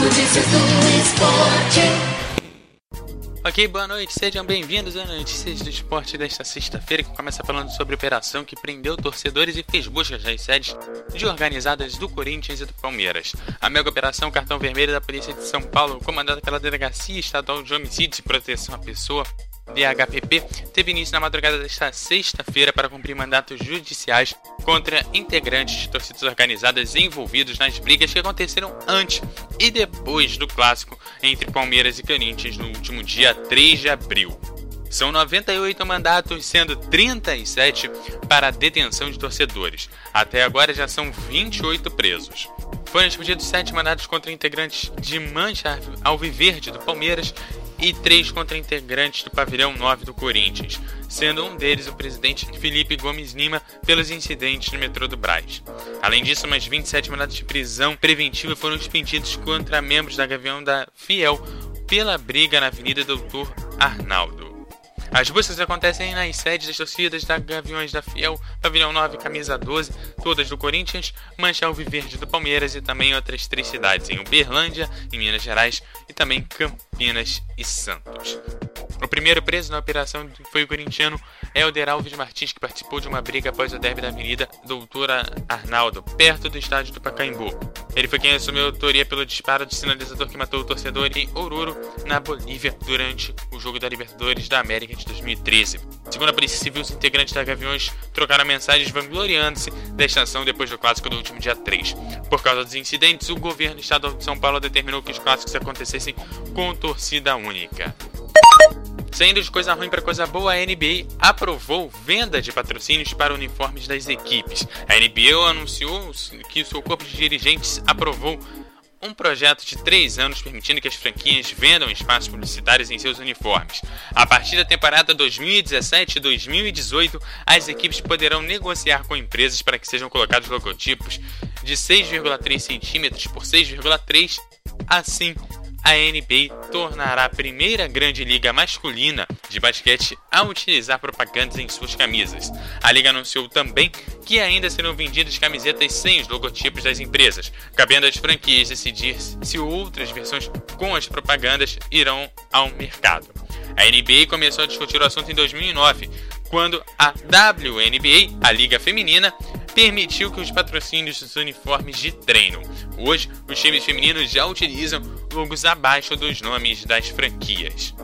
Notícias do esporte. Ok, boa noite, sejam bem-vindos a Notícias do Esporte desta sexta-feira, que começa falando sobre a operação que prendeu torcedores e fez buscas nas sedes de organizadas do Corinthians e do Palmeiras. A mega operação Cartão Vermelho da Polícia de São Paulo, comandada pela Delegacia Estadual de Homicídios e Proteção à Pessoa, DHPP, teve início na madrugada desta sexta-feira para cumprir mandatos judiciais contra integrantes de torcidas organizadas envolvidos nas brigas que aconteceram antes e depois do clássico entre Palmeiras e Corinthians no último dia 3 de abril. São 98 mandatos, sendo 37 para a detenção de torcedores. Até agora já são 28 presos. Foram expedidos 7 mandatos contra integrantes de Mancha Alviverde do Palmeiras e três contra integrantes do pavilhão 9 do Corinthians, sendo um deles o presidente Felipe Gomes Lima pelos incidentes no metrô do Braz. Além disso, mais 27 mandatos de prisão preventiva foram expedidos contra membros da Gavião da Fiel pela briga na Avenida Doutor Arnaldo. As buscas acontecem nas sedes das torcidas da Gaviões da Fiel, Pavilhão 9, Camisa 12, todas do Corinthians, Mancha Alviverde do Palmeiras e também outras três cidades, em Uberlândia, em Minas Gerais e também Campinas e Santos. O primeiro preso na operação foi o corintiano Helder Alves Martins, que participou de uma briga após o derby da Avenida Doutora Arnaldo, perto do estádio do Pacaembu. Ele foi quem assumiu a autoria pelo disparo de sinalizador que matou o torcedor em Oruro, na Bolívia, durante o jogo da Libertadores da América de 2013. Segundo a Polícia Civil, os integrantes da Gaviões trocaram mensagens vangloriando-se da estação depois do clássico do último dia 3. Por causa dos incidentes, o governo estadual de São Paulo determinou que os clássicos acontecessem com torcida única. Saindo de coisa ruim para coisa boa, a NBA aprovou venda de patrocínios para uniformes das equipes. A NBA anunciou que o seu corpo de dirigentes aprovou um projeto de três anos permitindo que as franquias vendam espaços publicitários em seus uniformes. A partir da temporada 2017-2018, as equipes poderão negociar com empresas para que sejam colocados logotipos de 6,3 centímetros por 6,3 assim a NBA tornará a primeira grande liga masculina de basquete a utilizar propagandas em suas camisas. A liga anunciou também que ainda serão vendidas camisetas sem os logotipos das empresas, cabendo às franquias decidir se outras versões com as propagandas irão ao mercado. A NBA começou a discutir o assunto em 2009, quando a WNBA, a Liga Feminina, permitiu que os patrocínios dos uniformes de treino. Hoje, os times femininos já utilizam logos abaixo dos nomes das franquias.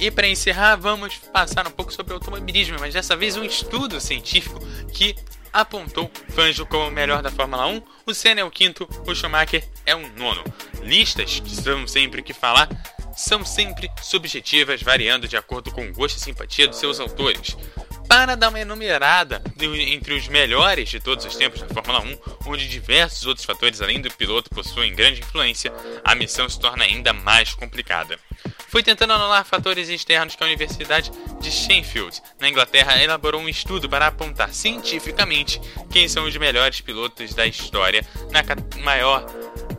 E para encerrar, vamos passar um pouco sobre automobilismo, mas dessa vez um estudo científico que apontou Fangio como o melhor da Fórmula 1, o Senna é o quinto, o Schumacher é o nono. Listas que são sempre que falar são sempre subjetivas, variando de acordo com o gosto e simpatia dos seus autores. Para dar uma enumerada entre os melhores de todos os tempos na Fórmula 1, onde diversos outros fatores além do piloto possuem grande influência, a missão se torna ainda mais complicada. Foi tentando anular fatores externos que a Universidade de Sheffield, na Inglaterra, elaborou um estudo para apontar cientificamente quem são os melhores pilotos da história na maior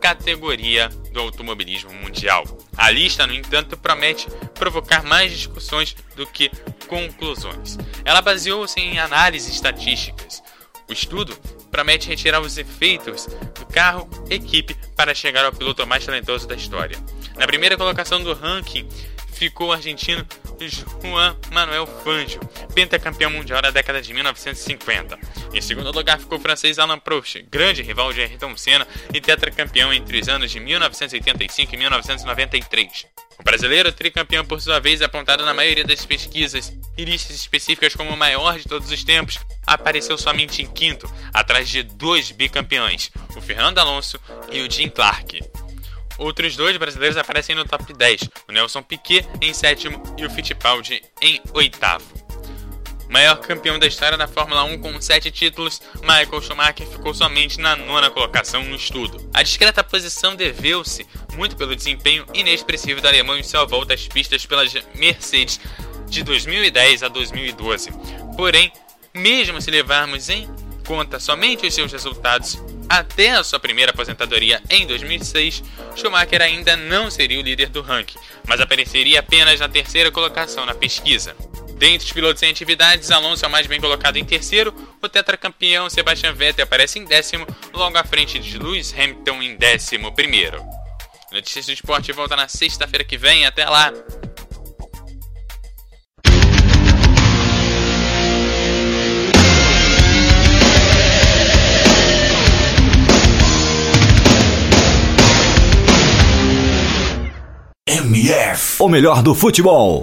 categoria do automobilismo mundial. A lista, no entanto, promete provocar mais discussões do que conclusões. Ela baseou-se em análises estatísticas. O estudo promete retirar os efeitos do carro equipe para chegar ao piloto mais talentoso da história. Na primeira colocação do ranking ficou o argentino Juan Manuel Fangio, pentacampeão mundial da década de 1950. Em segundo lugar ficou o francês Alain Prost, grande rival de Ayrton Senna e tetracampeão entre os anos de 1985 e 1993. O brasileiro, tricampeão por sua vez, apontado na maioria das pesquisas e listas específicas como o maior de todos os tempos, apareceu somente em quinto, atrás de dois bicampeões, o Fernando Alonso e o Jim Clark. Outros dois brasileiros aparecem no top 10, o Nelson Piquet em sétimo e o Fittipaldi em oitavo. Maior campeão da história da Fórmula 1 com sete títulos, Michael Schumacher ficou somente na nona colocação no estudo. A discreta posição deveu-se muito pelo desempenho inexpressivo do alemão em sua volta às pistas pelas Mercedes de 2010 a 2012. Porém, mesmo se levarmos em conta somente os seus resultados até a sua primeira aposentadoria em 2006, Schumacher ainda não seria o líder do ranking, mas apareceria apenas na terceira colocação na pesquisa. Dentre os pilotos em atividades, Alonso é o mais bem colocado em terceiro, o tetracampeão Sebastian Vettel aparece em décimo, logo à frente de Lewis Hamilton em décimo primeiro. Notícias do Esporte volta na sexta-feira que vem. Até lá! MF, o melhor do futebol.